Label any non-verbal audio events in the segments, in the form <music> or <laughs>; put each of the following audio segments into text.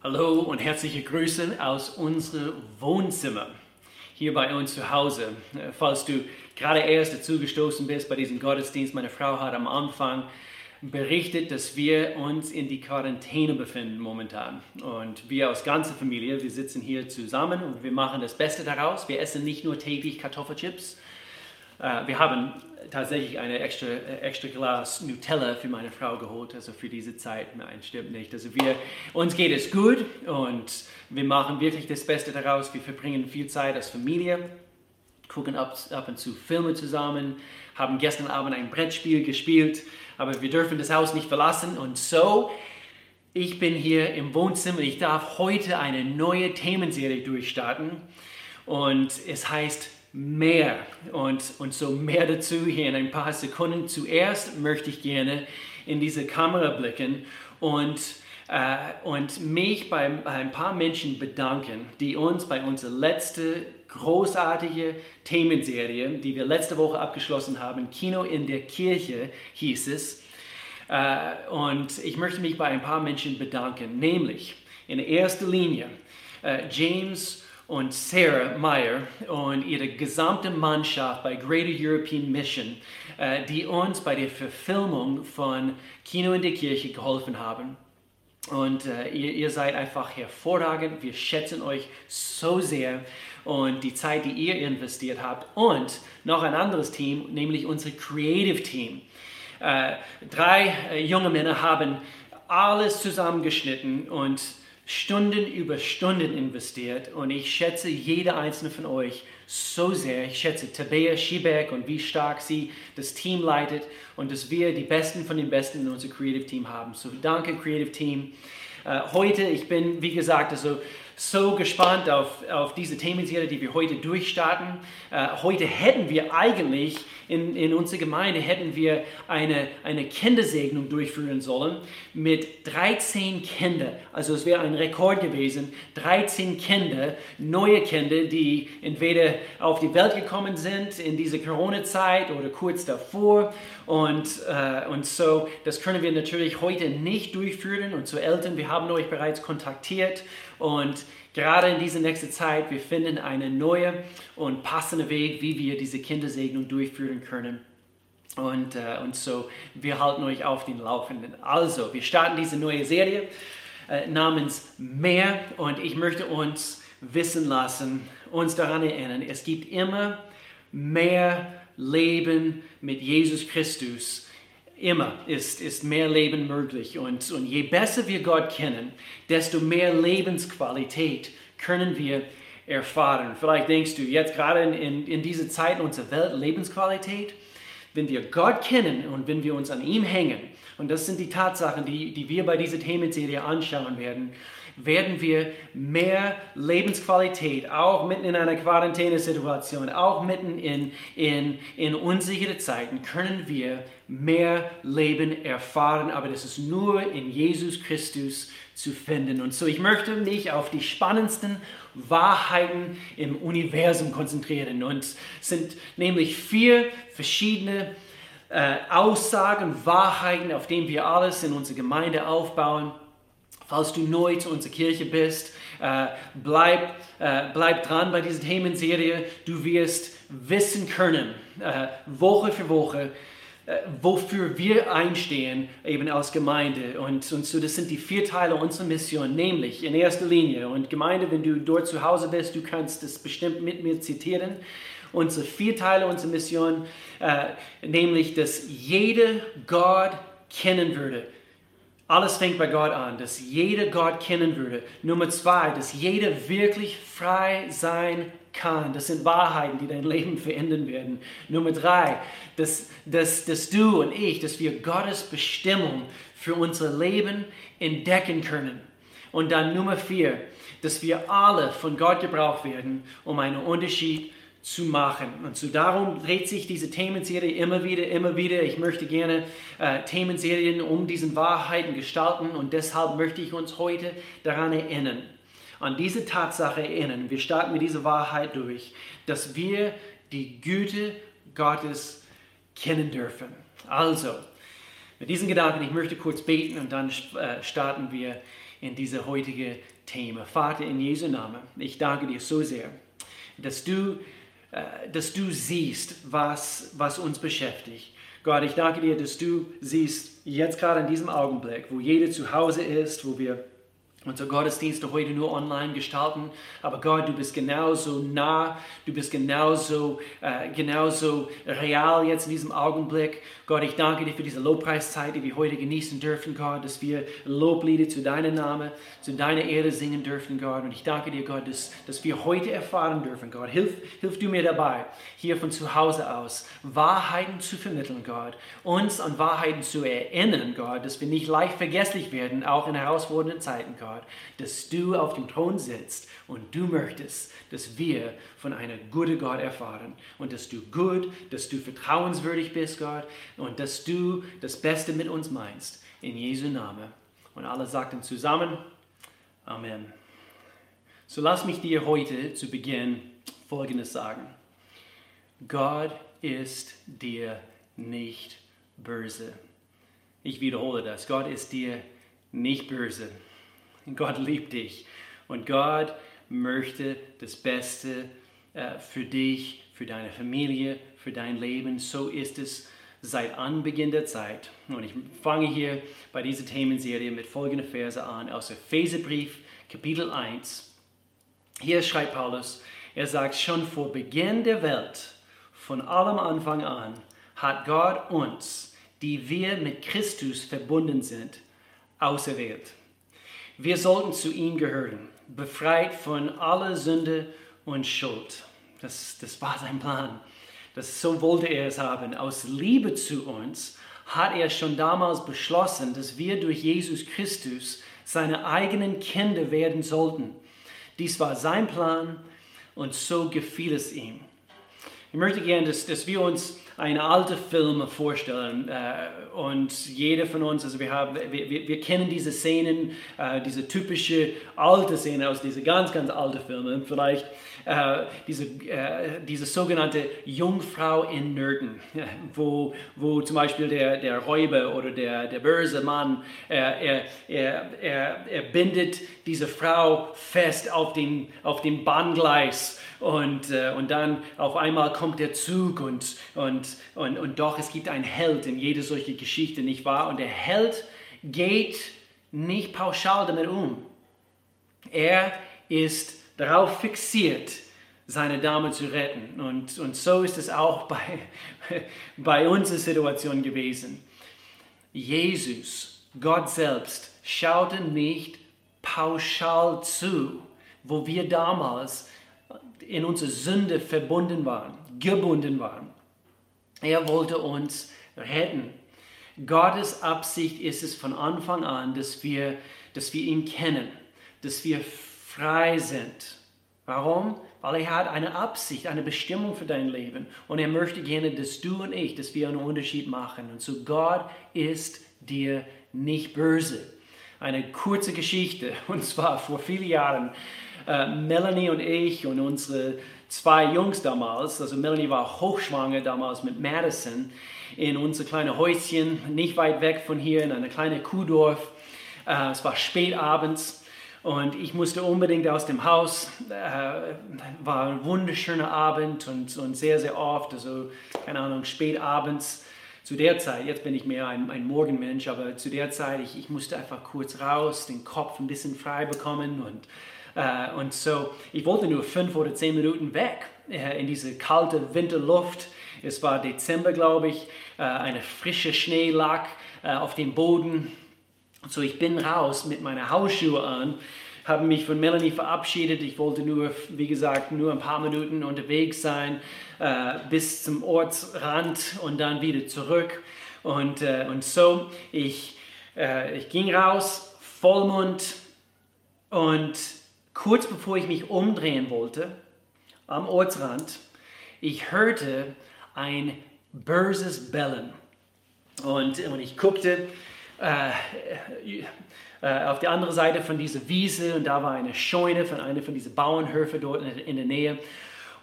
Hallo und herzliche Grüße aus unserem Wohnzimmer hier bei uns zu Hause. Äh, falls du gerade erst dazu gestoßen bist bei diesem Gottesdienst, meine Frau hat am Anfang berichtet, dass wir uns in die Quarantäne befinden momentan. Und wir als ganze Familie, wir sitzen hier zusammen und wir machen das Beste daraus. Wir essen nicht nur täglich Kartoffelchips, äh, wir haben tatsächlich eine extra, äh, extra Glas Nutella für meine Frau geholt, also für diese Zeit. Nein, stimmt nicht. Also wir, uns geht es gut und wir machen wirklich das Beste daraus. Wir verbringen viel Zeit als Familie, gucken ab, ab und zu Filme zusammen, haben gestern Abend ein Brettspiel gespielt, aber wir dürfen das Haus nicht verlassen und so ich bin hier im Wohnzimmer. Ich darf heute eine neue Themenserie durchstarten und es heißt mehr. Und, und so mehr dazu hier in ein paar Sekunden. Zuerst möchte ich gerne in diese Kamera blicken und, äh, und mich bei, ein paar Menschen bedanken, die uns bei unserer letzten großartige Themenserie, die wir letzte Woche abgeschlossen haben, Kino in der Kirche hieß es. Äh, und ich möchte mich bei ein paar Menschen bedanken, nämlich in erster Linie äh, James und Sarah Meyer und ihre gesamte Mannschaft bei Greater European Mission, äh, die uns bei der Verfilmung von Kino in der Kirche geholfen haben. Und äh, ihr, ihr, seid einfach hervorragend. Wir schätzen euch so sehr und die Zeit, die ihr investiert habt. Und noch ein anderes Team, nämlich unser Creative Team. Äh, drei äh, junge Männer haben alles zusammengeschnitten und Stunden über Stunden investiert und ich schätze jede einzelne von euch so sehr. Ich schätze Tabea Schiebeck und wie stark sie das Team leitet und dass wir die Besten von den Besten in unserem Creative Team haben. So danke Creative Team. Uh, heute, ich bin wie gesagt also so gespannt auf, auf diese Themenserie, die wir heute durchstarten. Uh, heute hätten wir eigentlich in, in unserer Gemeinde hätten wir eine, eine Kindersegnung durchführen sollen mit 13 Kindern. Also es wäre ein Rekord gewesen. 13 Kinder, neue Kinder, die entweder auf die Welt gekommen sind in dieser Corona-Zeit oder kurz davor. Und, äh, und so, das können wir natürlich heute nicht durchführen. Und zu Eltern, wir haben euch bereits kontaktiert. Und Gerade in dieser nächsten Zeit, wir finden einen neuen und passenden Weg, wie wir diese Kindersegnung durchführen können. Und, äh, und so, wir halten euch auf den Laufenden. Also, wir starten diese neue Serie äh, namens Mehr und ich möchte uns wissen lassen, uns daran erinnern, es gibt immer mehr Leben mit Jesus Christus Immer ist, ist mehr Leben möglich. Und, und je besser wir Gott kennen, desto mehr Lebensqualität können wir erfahren. Vielleicht denkst du jetzt gerade in, in, in dieser Zeit in unserer Welt Lebensqualität, wenn wir Gott kennen und wenn wir uns an ihm hängen, und das sind die Tatsachen, die, die wir bei dieser Themenserie anschauen werden, werden wir mehr Lebensqualität, auch mitten in einer Quarantänesituation, auch mitten in, in, in unsichere Zeiten, können wir mehr Leben erfahren. Aber das ist nur in Jesus Christus zu finden. Und so, ich möchte mich auf die spannendsten Wahrheiten im Universum konzentrieren. Und es sind nämlich vier verschiedene äh, Aussagen, Wahrheiten, auf denen wir alles in unserer Gemeinde aufbauen. Falls du neu zu unserer Kirche bist, äh, bleib, äh, bleib dran bei dieser Themenserie. Du wirst wissen können, äh, Woche für Woche, wofür wir einstehen, eben als Gemeinde. Und, und so, das sind die vier Teile unserer Mission, nämlich in erster Linie. Und Gemeinde, wenn du dort zu Hause bist, du kannst das bestimmt mit mir zitieren. Unsere vier Teile unserer Mission, nämlich, dass jeder Gott kennen würde alles fängt bei Gott an, dass jeder Gott kennen würde. Nummer zwei, dass jeder wirklich frei sein kann. Das sind Wahrheiten, die dein Leben verändern werden. Nummer drei, dass, dass, dass du und ich, dass wir Gottes Bestimmung für unser Leben entdecken können. Und dann Nummer vier, dass wir alle von Gott gebraucht werden, um einen Unterschied zu machen. Und so darum dreht sich diese Themenserie immer wieder, immer wieder. Ich möchte gerne äh, Themenserien um diesen Wahrheiten gestalten und deshalb möchte ich uns heute daran erinnern, an diese Tatsache erinnern. Wir starten mit dieser Wahrheit durch, dass wir die Güte Gottes kennen dürfen. Also, mit diesen Gedanken, ich möchte kurz beten und dann äh, starten wir in diese heutige Thema. Vater, in Jesu Namen, ich danke dir so sehr, dass du, dass du siehst, was, was uns beschäftigt. Gott, ich danke dir, dass du siehst, jetzt gerade in diesem Augenblick, wo jeder zu Hause ist, wo wir unsere Gottesdienste heute nur online gestalten. Aber Gott, du bist genauso nah, du bist genauso, äh, genauso real jetzt in diesem Augenblick. Gott, ich danke dir für diese Lobpreiszeit, die wir heute genießen dürfen, Gott, dass wir Loblieder zu deinem Namen, zu deiner Ehre singen dürfen, Gott. Und ich danke dir, Gott, dass, dass wir heute erfahren dürfen, Gott. Hilf, hilf du mir dabei, hier von zu Hause aus Wahrheiten zu vermitteln, Gott. Uns an Wahrheiten zu erinnern, Gott, dass wir nicht leicht vergesslich werden, auch in herausfordernden Zeiten, Gott. Gott, dass du auf dem Thron sitzt und du möchtest, dass wir von einem guten Gott erfahren und dass du gut, dass du vertrauenswürdig bist, Gott, und dass du das Beste mit uns meinst. In Jesu Namen. Und alle sagten zusammen, Amen. So lass mich dir heute zu Beginn Folgendes sagen. Gott ist dir nicht böse. Ich wiederhole das. Gott ist dir nicht böse. <laughs> Gott liebt dich und Gott möchte das Beste äh, für dich, für deine Familie, für dein Leben. So ist es seit Anbeginn der Zeit. Und ich fange hier bei dieser Themenserie mit folgenden Verse an aus Epheserbrief, Kapitel 1. Hier schreibt Paulus, er sagt, schon vor Beginn der Welt, von allem Anfang an, hat Gott uns, die wir mit Christus verbunden sind, auserwählt wir sollten zu ihm gehören, befreit von aller Sünde und Schuld. Das, das war sein Plan. Das, so wollte er es haben. Aus Liebe zu uns hat er schon damals beschlossen, dass wir durch Jesus Christus seine eigenen Kinder werden sollten. Dies war sein Plan und so gefiel es ihm. Ich möchte gerne, dass, dass wir uns eine alte Film vorstellen äh, und jeder von uns, also wir, haben, wir, wir kennen diese Szenen, äh, diese typische alte Szene aus diesen ganz, ganz alten Filmen, vielleicht äh, diese, äh, diese sogenannte Jungfrau in Nöten, <laughs> wo, wo zum Beispiel der, der Räuber oder der, der böse Mann, er, er, er, er bindet diese Frau fest auf dem, auf dem Bahngleis und, äh, und dann auf einmal kommt der Zug und, und, und, und doch, es gibt einen Held in jeder solche Geschichte, nicht wahr? Und der Held geht nicht pauschal damit um. Er ist darauf fixiert, seine Dame zu retten. Und, und so ist es auch bei, <laughs> bei unserer Situation gewesen. Jesus, Gott selbst, schaute nicht pauschal zu, wo wir damals in unsere Sünde verbunden waren, gebunden waren. Er wollte uns retten. Gottes Absicht ist es von Anfang an, dass wir, dass wir ihn kennen, dass wir frei sind. Warum? Weil er hat eine Absicht, eine Bestimmung für dein Leben. Und er möchte gerne, dass du und ich, dass wir einen Unterschied machen. Und so Gott ist dir nicht böse. Eine kurze Geschichte, <laughs> und zwar vor vielen Jahren äh, Melanie und ich und unsere zwei Jungs damals, also Melanie war hochschwanger damals mit Madison, in unser kleines Häuschen, nicht weit weg von hier, in einem kleinen Kuhdorf. Äh, es war spät abends und ich musste unbedingt aus dem Haus. Äh, war ein wunderschöner Abend und, und sehr, sehr oft, also keine Ahnung, spät abends zu der Zeit, jetzt bin ich mehr ein, ein Morgenmensch, aber zu der Zeit, ich, ich musste einfach kurz raus, den Kopf ein bisschen frei bekommen und äh, und so, ich wollte nur fünf oder zehn Minuten weg äh, in diese kalte Winterluft. Es war Dezember, glaube ich. Äh, eine frische Schnee lag auf dem Boden. So, ich bin raus mit meinen Hausschuhen an habe mich von Melanie verabschiedet. Ich wollte nur, wie gesagt, nur ein paar Minuten unterwegs sein äh, bis zum Ortsrand und dann wieder zurück. Und, äh, und so, ich, äh, ich ging raus, Vollmond und kurz bevor ich mich umdrehen wollte, am Ortsrand, ich hörte ein böses Bellen. Und, und ich guckte äh, äh, auf die andere Seite von dieser Wiese und da war eine Scheune von einer von diesen Bauernhöfen dort in, der Nähe.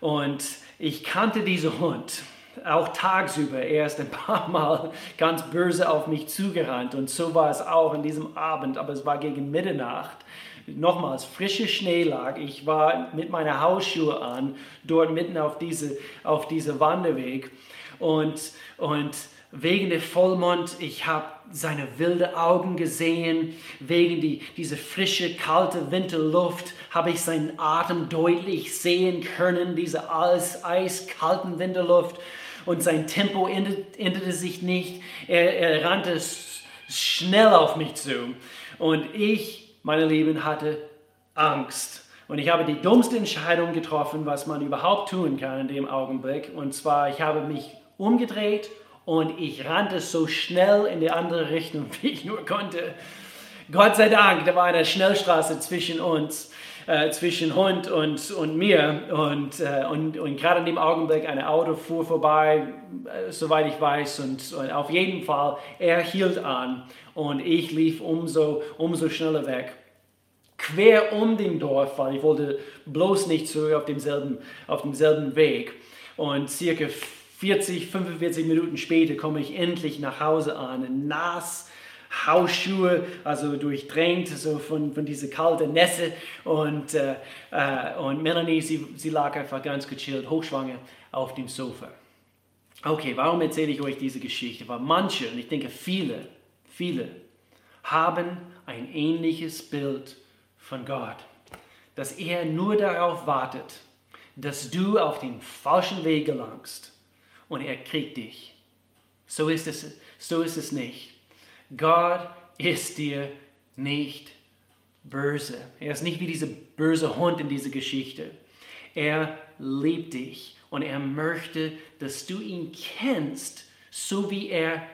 Und ich kannte diesen Hund auch tagsüber. Er ist ein paar <laughs> Mal ganz böse auf mich zugerannt und so war es auch in diesem Abend, aber es war gegen Mitternacht. Nochmals, frische Schnee lag. Ich war mit meiner Hausschuhe an, dort mitten auf diese, auf diese Wanderweg und, und wegen der Vollmond, ich habe seine wilde Augen gesehen, wegen die, diese frische, kalte Winterluft habe ich seinen Atem deutlich sehen können, diese alles eiskalten Winterluft. Und sein Tempo änderte sich nicht, er, er rannte schnell auf mich zu. Und ich, meine Lieben, hatte Angst. Und ich habe die dummste Entscheidung getroffen, was man überhaupt tun kann in dem Augenblick. Und zwar, ich habe mich umgedreht und ich rannte so schnell in die andere Richtung, <laughs> wie ich nur konnte. Gott sei Dank, da war eine Schnellstraße zwischen uns, äh, zwischen Hund und, und mir. Und, äh, und, und gerade in dem Augenblick ein Auto fuhr vorbei, äh, soweit ich weiß. Und, und, auf jeden Fall, er hielt an und ich lief umso, umso schneller weg. Quer um den Dorf, weil ich wollte bloß nicht zurück auf demselben, auf demselben Weg. Und circa 40, 45 Minuten später komme ich endlich nach Hause an, nass, Hausschuhe, also durchdrängt so von, von dieser kalten Nässe. Und, äh, äh, und Melanie, sie, sie lag einfach ganz gechillt, hochschwanger auf dem Sofa. Okay, warum erzähle ich euch diese Geschichte? Weil manche, und ich denke viele, viele, haben ein ähnliches Bild von Gott, dass er nur darauf wartet, dass du auf den falschen Weg gelangst und er kriegt dich. So ist es, so ist es nicht. Gott ist dir nicht böse. Er ist nicht wie dieser böse Hund in dieser Geschichte. Er liebt dich und er möchte, dass du ihn kennst, so wie er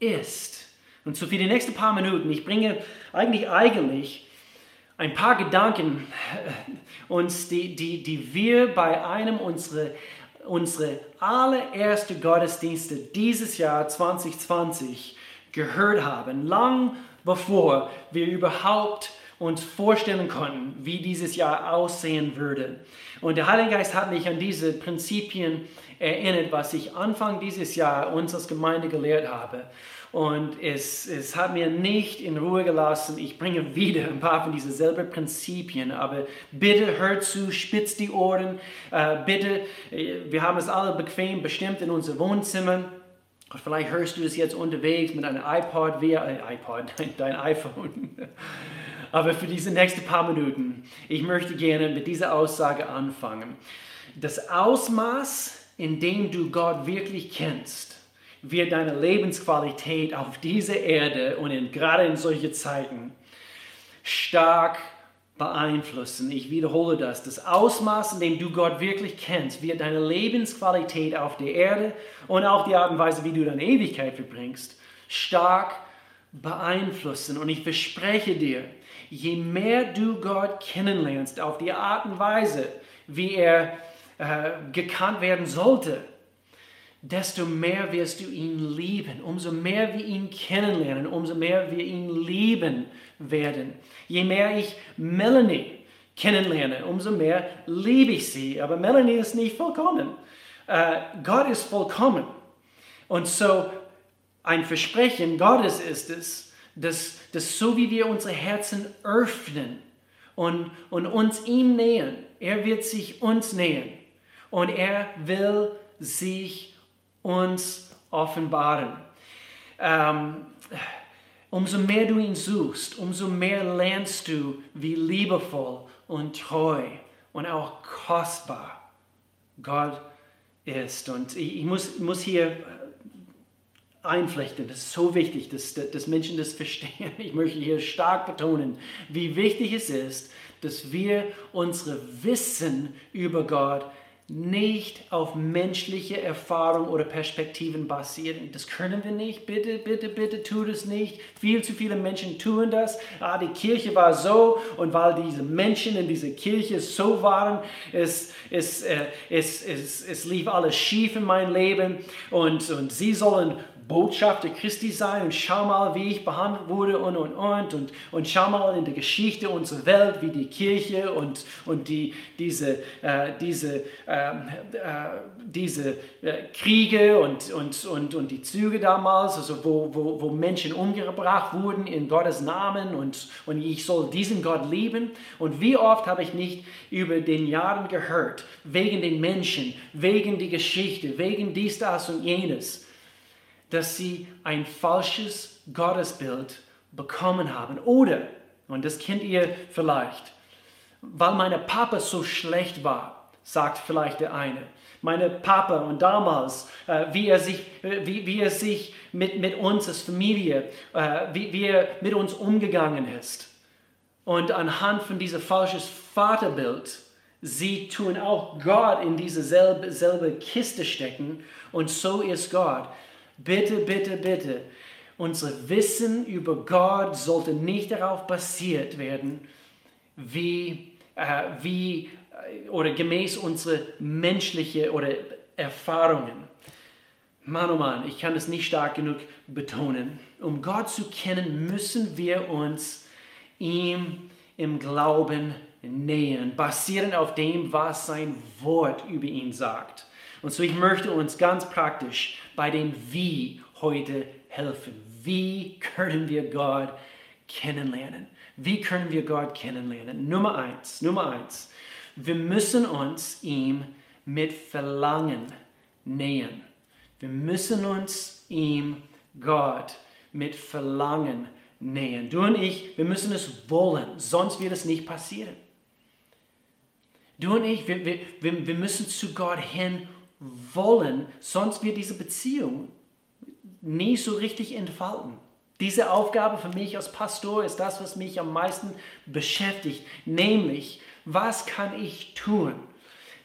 ist. Und so für die nächsten paar Minuten, ich bringe eigentlich eigentlich ein paar Gedanken äh, uns, die, die, die wir bei einem unserer unsere allererste Gottesdienste dieses Jahr 2020 gehört haben, lang bevor wir überhaupt uns vorstellen konnten, wie dieses Jahr aussehen würde. Und der Heilige Geist hat mich an diese Prinzipien erinnert, was ich Anfang dieses Jahr uns als Gemeinde gelehrt habe. Und es, es hat mir nicht in Ruhe gelassen. Ich bringe wieder ein paar von diesen selben Prinzipien. Aber bitte hört zu, spitzt die Ohren. Äh, bitte, äh, wir haben es alle bequem bestimmt in unser Wohnzimmer. Vielleicht hörst du es jetzt unterwegs mit einem iPod, via, äh, iPod, <laughs> dein iPhone. <laughs> Aber für diese nächsten paar Minuten, ich möchte gerne mit dieser Aussage anfangen. Das Ausmaß, in dem du Gott wirklich kennst, wird deine Lebensqualität auf dieser Erde und in, gerade in solchen Zeiten stark beeinflussen. Ich wiederhole das. Das Ausmaß, in dem du Gott wirklich kennst, wird deine Lebensqualität auf der Erde und auch die Art und Weise, wie du deine Ewigkeit verbringst, stark beeinflussen. Und ich verspreche dir, je mehr du Gott kennenlernst auf die Art und Weise, wie er äh, gekannt werden sollte, desto mehr wirst du ihn lieben. Umso mehr wir ihn kennenlernen, umso mehr wir ihn lieben werden. Je mehr ich Melanie kennenlerne, umso mehr liebe ich sie. Aber Melanie ist nicht vollkommen. Uh, Gott ist vollkommen. Und so ein Versprechen Gottes ist es, dass, dass so wie wir unsere Herzen öffnen und, und uns ihm nähern, er wird sich uns nähern und er will sich uns offenbaren. Ähm, umso mehr du ihn suchst, umso mehr lernst du, wie liebevoll und treu und auch kostbar Gott ist. Und ich muss, muss hier einflechten, das ist so wichtig, dass, dass Menschen das verstehen. Ich möchte hier stark betonen, wie wichtig es ist, dass wir unsere Wissen über Gott nicht auf menschliche Erfahrung oder Perspektiven basieren. Das können wir nicht. Bitte, bitte, bitte tut es nicht. Viel zu viele Menschen tun das. Ah, die Kirche war so und weil diese Menschen in dieser Kirche so waren, es, es, äh, es, es, es lief alles schief in meinem Leben und, und sie sollen Botschafter Christi sein und schau mal, wie ich behandelt wurde und, und, und, und, und schau mal in der Geschichte unserer Welt, wie die Kirche und, und die, diese, äh, diese, ähm, äh, diese äh, Kriege und, und, und, und die Züge damals, also wo, wo, wo Menschen umgebracht wurden in Gottes Namen und, und ich soll diesen Gott lieben. Und wie oft habe ich nicht über den Jahren gehört, wegen den Menschen, wegen die Geschichte, wegen dies, das und jenes, dass sie ein falsches Gottesbild bekommen haben. Oder, und das kennt ihr vielleicht, weil meine Papa so schlecht war, sagt vielleicht der eine. Meine Papa und damals, äh, wie, er sich, äh, wie, wie er sich mit, mit uns als Familie, äh, wie, wie er mit uns umgegangen ist. Und anhand von diesem falschen Vaterbild, sie tun auch Gott in diese selbe, selbe Kiste stecken. Und so ist Gott. Bitte, bitte, bitte. Unser Wissen über Gott sollte nicht darauf basiert werden, wie, äh, wie äh, oder gemäß unsere menschliche oder Erfahrungen. Mann, oh Mann, ich kann es nicht stark genug betonen. Um Gott zu kennen, müssen wir uns ihm im Glauben nähern, basierend auf dem, was sein Wort über ihn sagt. Und so ich möchte uns ganz praktisch bei dem Wie heute helfen. Wie können wir Gott kennenlernen? Wie können wir Gott kennenlernen? Nummer eins, Nummer eins. Wir müssen uns ihm mit Verlangen nähern. Wir müssen uns ihm, Gott, mit Verlangen nähern. Du und ich, wir müssen es wollen, sonst wird es nicht passieren. Du und ich, wir, wir, wir müssen zu Gott hin wollen, sonst wird diese Beziehung nie so richtig entfalten. Diese Aufgabe für mich als Pastor ist das, was mich am meisten beschäftigt, nämlich, was kann ich tun?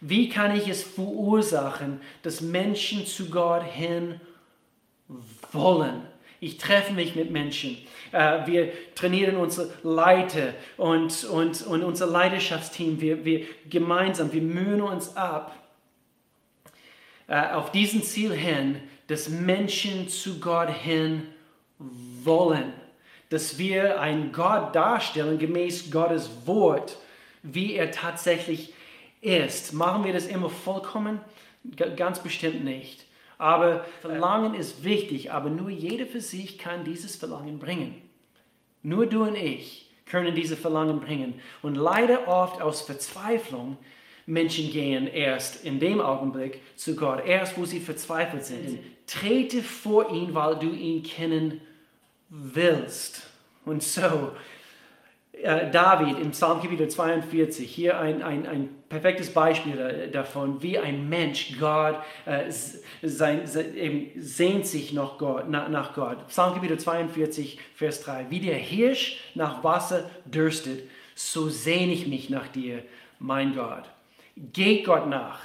Wie kann ich es verursachen, dass Menschen zu Gott hin wollen? Ich treffe mich mit Menschen. Äh, wir trainieren unsere Leiter und, und, und unser Leidenschaftsteam. Wir, wir gemeinsam, wir mühen uns ab, auf diesen Ziel hin, dass Menschen zu Gott hin wollen. Dass wir einen Gott darstellen gemäß Gottes Wort, wie er tatsächlich ist. Machen wir das immer vollkommen? Ganz bestimmt nicht. Aber Verlangen ist wichtig, aber nur jeder für sich kann dieses Verlangen bringen. Nur du und ich können diese Verlangen bringen. Und leider oft aus Verzweiflung Menschen gehen erst in dem Augenblick zu Gott, erst wo sie verzweifelt sind. Trete vor ihn, weil du ihn kennen willst. Und so, äh, David im Psalm Kapitel 42, hier ein, ein, ein perfektes Beispiel davon, wie ein Mensch Gott äh, sein, sein, eben sehnt sich nach Gott, nach, nach Gott. Psalm Kapitel 42, Vers 3. Wie der Hirsch nach Wasser dürstet, so sehne ich mich nach dir, mein Gott. Geht Gott nach.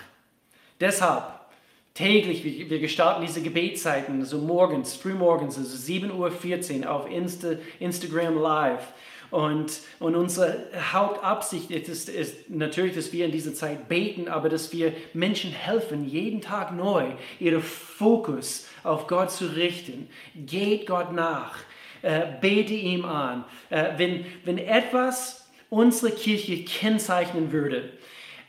Deshalb täglich, wir gestalten diese Gebetszeiten, so morgens, frühmorgens, also 7.14 Uhr auf Insta, Instagram Live. Und, und unsere Hauptabsicht ist, ist natürlich, dass wir in dieser Zeit beten, aber dass wir Menschen helfen, jeden Tag neu ihren Fokus auf Gott zu richten. Geht Gott nach. Äh, bete ihm an. Äh, wenn, wenn etwas unsere Kirche kennzeichnen würde,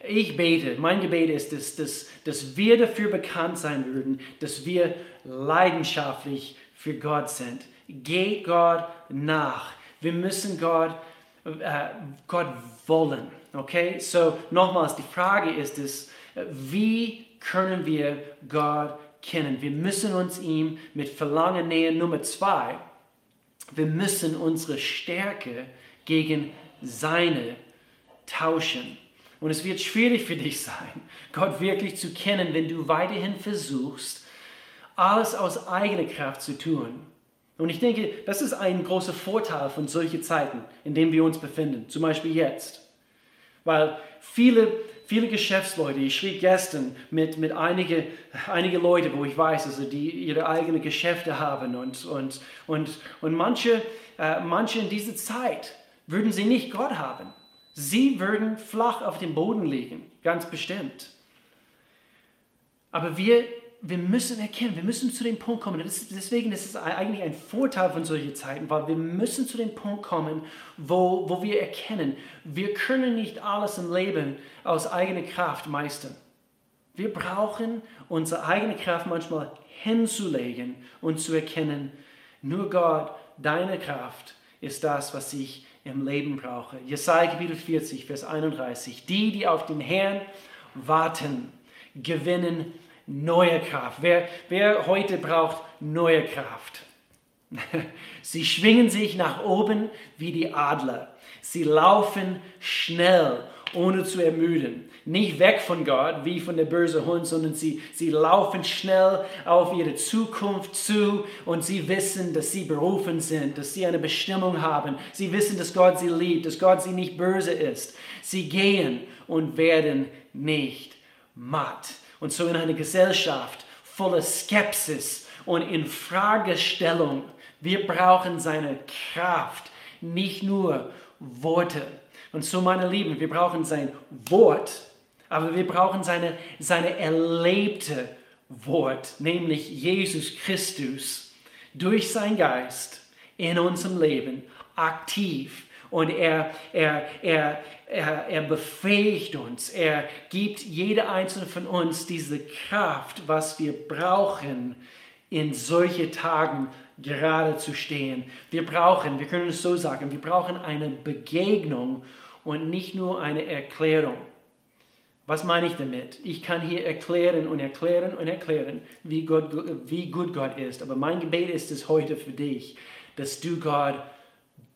ich bete, mein Gebet ist, dass, dass, dass wir dafür bekannt sein würden, dass wir leidenschaftlich für Gott sind. Geht Gott nach. Wir müssen Gott, äh, Gott wollen. Okay? So nochmals, die Frage ist es, wie können wir Gott kennen? Wir müssen uns ihm mit Verlangen nähern. Nummer zwei, wir müssen unsere Stärke gegen seine tauschen. Und es wird schwierig für dich sein, Gott wirklich zu kennen, wenn du weiterhin versuchst, alles aus eigener Kraft zu tun. Und ich denke, das ist ein großer Vorteil von solchen Zeiten, in denen wir uns befinden, zum Beispiel jetzt. Weil viele, viele Geschäftsleute, ich schrieb gestern mit, mit einigen einige Leute, wo ich weiß, also die ihre eigenen Geschäfte haben und, und, und, und manche, äh, manche in dieser Zeit würden sie nicht Gott haben. Sie würden flach auf dem Boden liegen, ganz bestimmt. Aber wir wir müssen erkennen, wir müssen zu dem Punkt kommen. Ist, deswegen ist es eigentlich ein Vorteil von solchen Zeiten, weil wir müssen zu dem Punkt kommen, wo, wo wir erkennen, wir können nicht alles im Leben aus eigener Kraft meistern. Wir brauchen unsere eigene Kraft manchmal hinzulegen und zu erkennen, nur Gott, deine Kraft ist das, was ich im Leben brauche. Jesaja Kapitel 40, Vers 31. Die, die auf den Herrn warten, gewinnen neue Kraft. Wer, wer heute braucht neue Kraft? <laughs> Sie schwingen sich nach oben wie die Adler. Sie laufen schnell, ohne zu ermüden. Nicht weg von Gott wie von der bösen Hund, sondern sie, sie laufen schnell auf ihre Zukunft zu und sie wissen, dass sie berufen sind, dass sie eine Bestimmung haben. Sie wissen, dass Gott sie liebt, dass Gott sie nicht böse ist. Sie gehen und werden nicht matt. Und so in einer Gesellschaft voller Skepsis und Infragestellung, wir brauchen seine Kraft, nicht nur Worte. Und so, meine Lieben, wir brauchen sein Wort, aber wir brauchen seine, seine erlebte Wort, nämlich Jesus Christus, durch sein Geist in unserem Leben aktiv. Und er, er, er, er, er befähigt uns, er gibt jeder einzelne von uns diese Kraft, was wir brauchen, in solche Tagen gerade zu stehen. Wir brauchen, wir können es so sagen, wir brauchen eine Begegnung und nicht nur eine Erklärung. Was meine ich damit? Ich kann hier erklären und erklären und erklären, wie, Gott, wie gut Gott ist. Aber mein Gebet ist es heute für dich, dass du Gott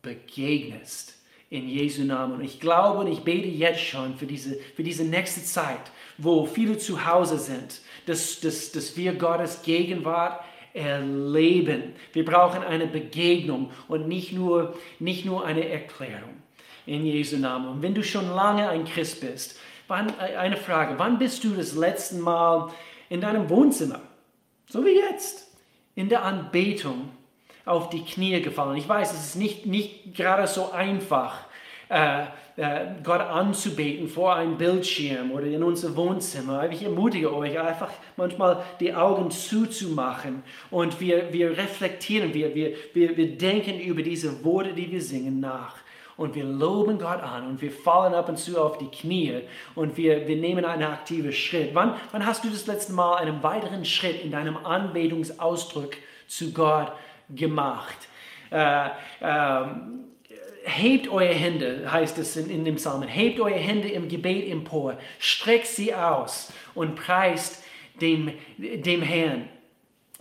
begegnest in Jesu Namen. Und ich glaube und ich bete jetzt schon für diese, für diese nächste Zeit, wo viele zu Hause sind, dass, dass, dass wir Gottes Gegenwart erleben. Wir brauchen eine Begegnung und nicht nur, nicht nur eine Erklärung in Jesu Namen. Und wenn du schon lange ein Christ bist, wann, äh, eine Frage, wann bist du das letzte Mal in deinem Wohnzimmer, so wie jetzt, in der Anbetung auf die Knie gefallen. Ich weiß, es ist nicht, nicht gerade so einfach, äh, äh, Gott anzubeten vor einem Bildschirm oder in unser Wohnzimmer. Ich ermutige euch einfach manchmal die Augen zuzumachen und wir, wir reflektieren, wir, wir, wir, wir denken über diese Worte, die wir singen, nach und wir loben Gott an und wir fallen ab und zu auf die Knie und wir, wir nehmen einen aktiven Schritt. Wann, wann hast du das letzte Mal einen weiteren Schritt in deinem Anbetungsausdruck zu Gott gemacht. Äh, ähm, hebt eure Hände, heißt es in, in dem Psalmen, hebt eure Hände im Gebet empor, streckt sie aus und preist dem, dem Herrn.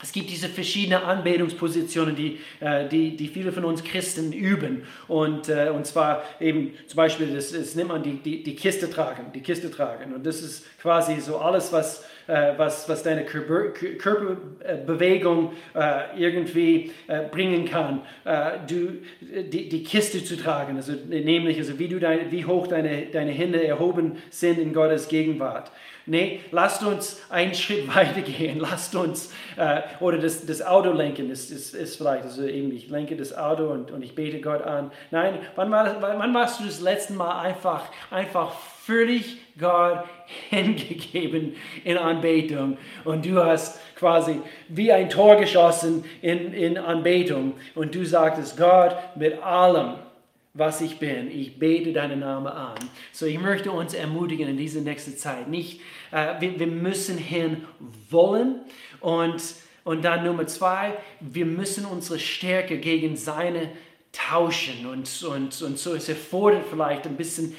Es gibt diese verschiedenen Anbetungspositionen, die, äh, die, die viele von uns Christen üben. Und, äh, und zwar eben zum Beispiel, das, das nimmt man die, die, die Kiste tragen, die Kiste tragen. Und das ist quasi so alles, was, äh, was, was deine Körper, Körperbewegung äh, irgendwie äh, bringen kann, äh, du, die, die Kiste zu tragen. Also nämlich, also wie, du dein, wie hoch deine, deine Hände erhoben sind in Gottes Gegenwart. Nee, lasst uns einen <laughs> Schritt weiter gehen. Lasst uns, äh, oder das, das Auto lenken, ist, ist, ist vielleicht also eben, ich lenke das Auto und, und ich bete Gott an. Nein, wann, wann warst du das letzte Mal einfach, einfach völlig Gott <laughs> hingegeben in Anbetung und du hast quasi wie ein Tor geschossen in, in Anbetung und du sagtest, Gott, mit allem, was ich bin. Ich bete deinen Namen an. So, ich möchte uns ermutigen in dieser nächsten Zeit. Nicht, äh, wir, wir müssen hin wollen und, und dann Nummer zwei, wir müssen unsere Stärke gegen seine tauschen und, und, und so es erfordert vielleicht ein bisschen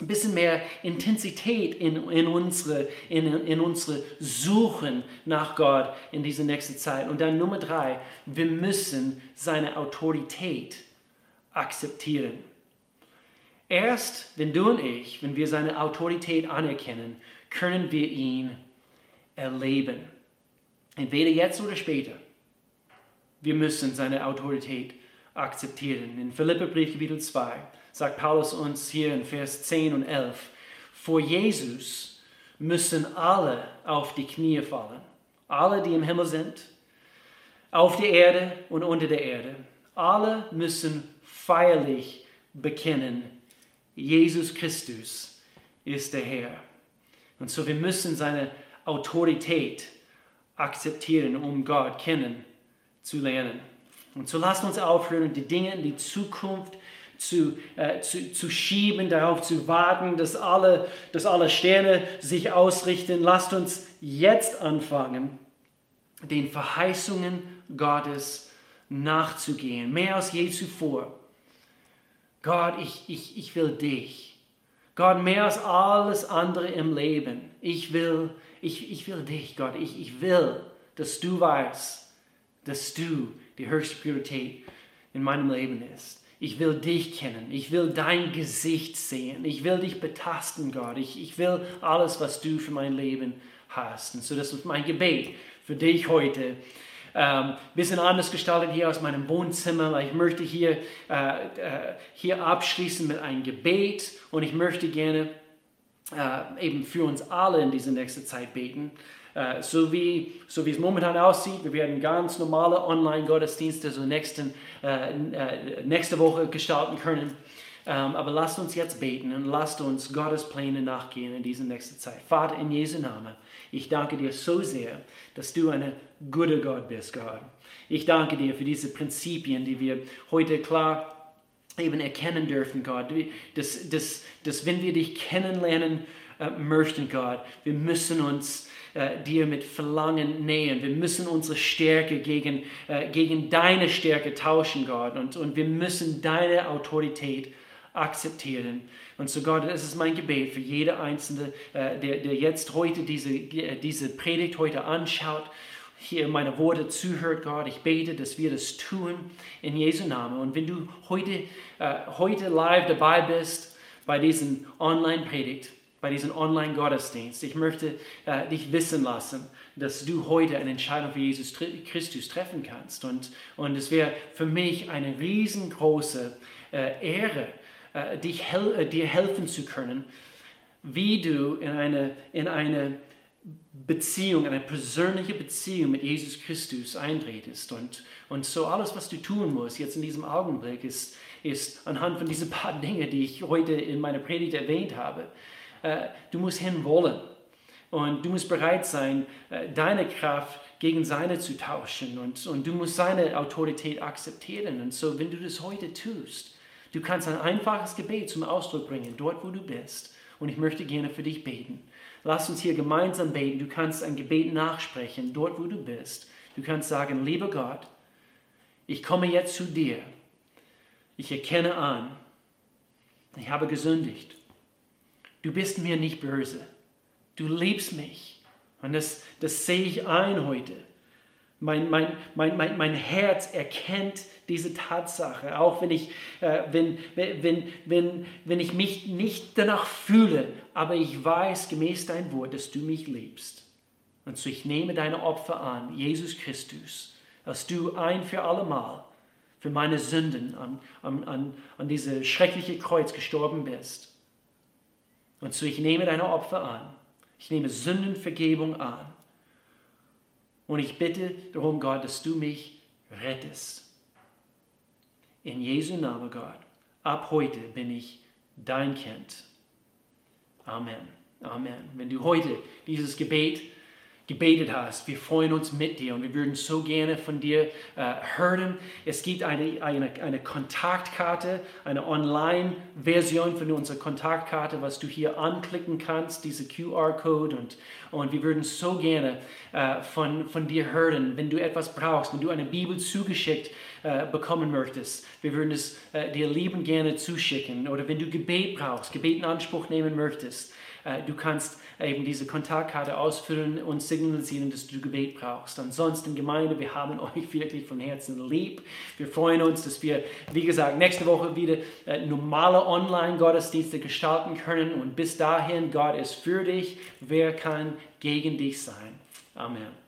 ein bisschen mehr Intensität in, in, unsere, in, in unsere Suchen nach Gott in dieser nächsten Zeit. Und dann Nummer drei, wir müssen seine Autorität akzeptieren. Erst wenn du und ich, wenn wir seine Autorität anerkennen, können wir ihn erleben. Entweder jetzt oder später. Wir müssen seine Autorität akzeptieren. In Philipperbrief Kapitel 2 sagt Paulus uns hier in Vers 10 und 11, vor Jesus müssen alle auf die Knie fallen. Alle, die im Himmel sind, auf der Erde und unter der Erde. Alle müssen feierlich bekennen, Jesus Christus ist der Herr. Und so wir müssen seine Autorität akzeptieren, um Gott kennen zu lernen. Und so lasst uns aufhören, die Dinge in die Zukunft zu, äh, zu, zu schieben, darauf zu warten, dass alle, dass alle Sterne sich ausrichten. Lasst uns jetzt anfangen, den Verheißungen Gottes nachzugehen, mehr als je zuvor. Gott, ich, ich, ich will dich. Gott, mehr als alles andere im Leben. Ich will, ich, ich will dich, Gott. Ich, ich will, dass du weißt, dass du die höchste Priorität in meinem Leben ist. Ich will dich kennen. Ich will dein Gesicht sehen. Ich will dich betasten, Gott. Ich, ich will alles, was du für mein Leben hast. Und so, das ist mein Gebet für dich heute. Ähm, bisschen anders gestaltet hier aus meinem Wohnzimmer. Ich möchte hier, äh, äh, hier abschließen mit einem Gebet und ich möchte gerne äh, eben für uns alle in dieser nächsten Zeit beten. Äh, so, wie, so wie es momentan aussieht, wir werden ganz normale Online-Gottesdienste so nächsten, äh, äh, nächste Woche gestalten können. Ähm, aber lasst uns jetzt beten und lasst uns Gottes Pläne nachgehen in dieser nächsten Zeit. Vater, in Jesu Namen, ich danke dir so sehr, dass du ein guter Gott bist, Gott. Ich danke dir für diese Prinzipien, die wir heute klar eben erkennen dürfen, Gott. Dass, dass, dass wenn wir dich kennenlernen äh, möchten, Gott, wir müssen uns äh, dir mit Verlangen nähern. Wir müssen unsere Stärke gegen, äh, gegen deine Stärke tauschen, Gott. Und, und wir müssen deine Autorität akzeptieren. Und so Gott, das ist mein Gebet für jede Einzelne, äh, der, der jetzt heute diese, äh, diese Predigt heute anschaut, hier meine Worte zuhört, Gott. Ich bete, dass wir das tun in Jesu Namen. Und wenn du heute, äh, heute live dabei bist bei diesem Online-Predigt, bei diesem Online-Gottesdienst, ich möchte äh, dich wissen lassen, dass du heute eine Entscheidung für Jesus Christus treffen kannst. Und, und es wäre für mich eine riesengroße äh, Ehre, äh, dich hel äh, dir helfen zu können, wie du in eine, in eine Beziehung, eine persönliche Beziehung mit Jesus Christus eintretest. Und, und so alles, was du tun musst jetzt in diesem Augenblick, ist, ist anhand von diesen paar Dingen, die ich heute in meiner Predigt erwähnt habe, du musst hinwollen. Und du musst bereit sein, äh, deine Kraft gegen seine zu tauschen. Und, und du musst seine Autorität akzeptieren. Und so, wenn du das heute tust, Du kannst ein einfaches Gebet zum Ausdruck bringen, dort wo du bist. Und ich möchte gerne für dich beten. Lass uns hier gemeinsam beten. Du kannst ein Gebet nachsprechen, dort wo du bist. Du kannst sagen, lieber Gott, ich komme jetzt zu dir. Ich erkenne an, ich habe gesündigt. Du bist mir nicht böse. Du liebst mich. Und das, das sehe ich ein heute. Mein, mein, mein, mein, mein Herz erkennt diese Tatsache, auch wenn ich, äh, wenn, wenn, wenn, wenn ich mich nicht danach fühle, aber ich weiß gemäß dein Wort, dass du mich liebst. Und so ich nehme deine Opfer an, Jesus Christus, als du ein für allemal für meine Sünden an, an, an, an diese schreckliche Kreuz gestorben bist. Und so ich nehme deine Opfer an. Ich nehme Sündenvergebung an. Und ich bitte darum, Gott, dass du mich rettest. In Jesu Namen, Gott, ab heute bin ich dein Kind. Amen. Amen. Wenn du heute dieses Gebet gebetet hast. Wir freuen uns mit dir und wir würden so gerne von dir äh, hören. Es gibt eine, eine, eine Kontaktkarte, eine Online-Version von unserer Kontaktkarte, was du hier anklicken kannst, diese QR-Code und, und wir würden so gerne äh, von, von dir hören, wenn du etwas brauchst, wenn du eine Bibel zugeschickt äh, bekommen möchtest. Wir würden es äh, dir lieben gerne zuschicken oder wenn du Gebet brauchst, Gebet in Anspruch nehmen möchtest. Äh, du kannst eben diese Kontaktkarte ausfüllen und signalisieren, dass du Gebet brauchst. Ansonsten, Gemeinde, wir haben <laughs> euch wirklich von Herzen lieb. Wir freuen uns, dass wir, wie gesagt, nächste Woche wieder äh, normale Online-Gottesdienste gestalten können. Und bis dahin, Gott ist für dich. Wer kann gegen dich sein? Amen.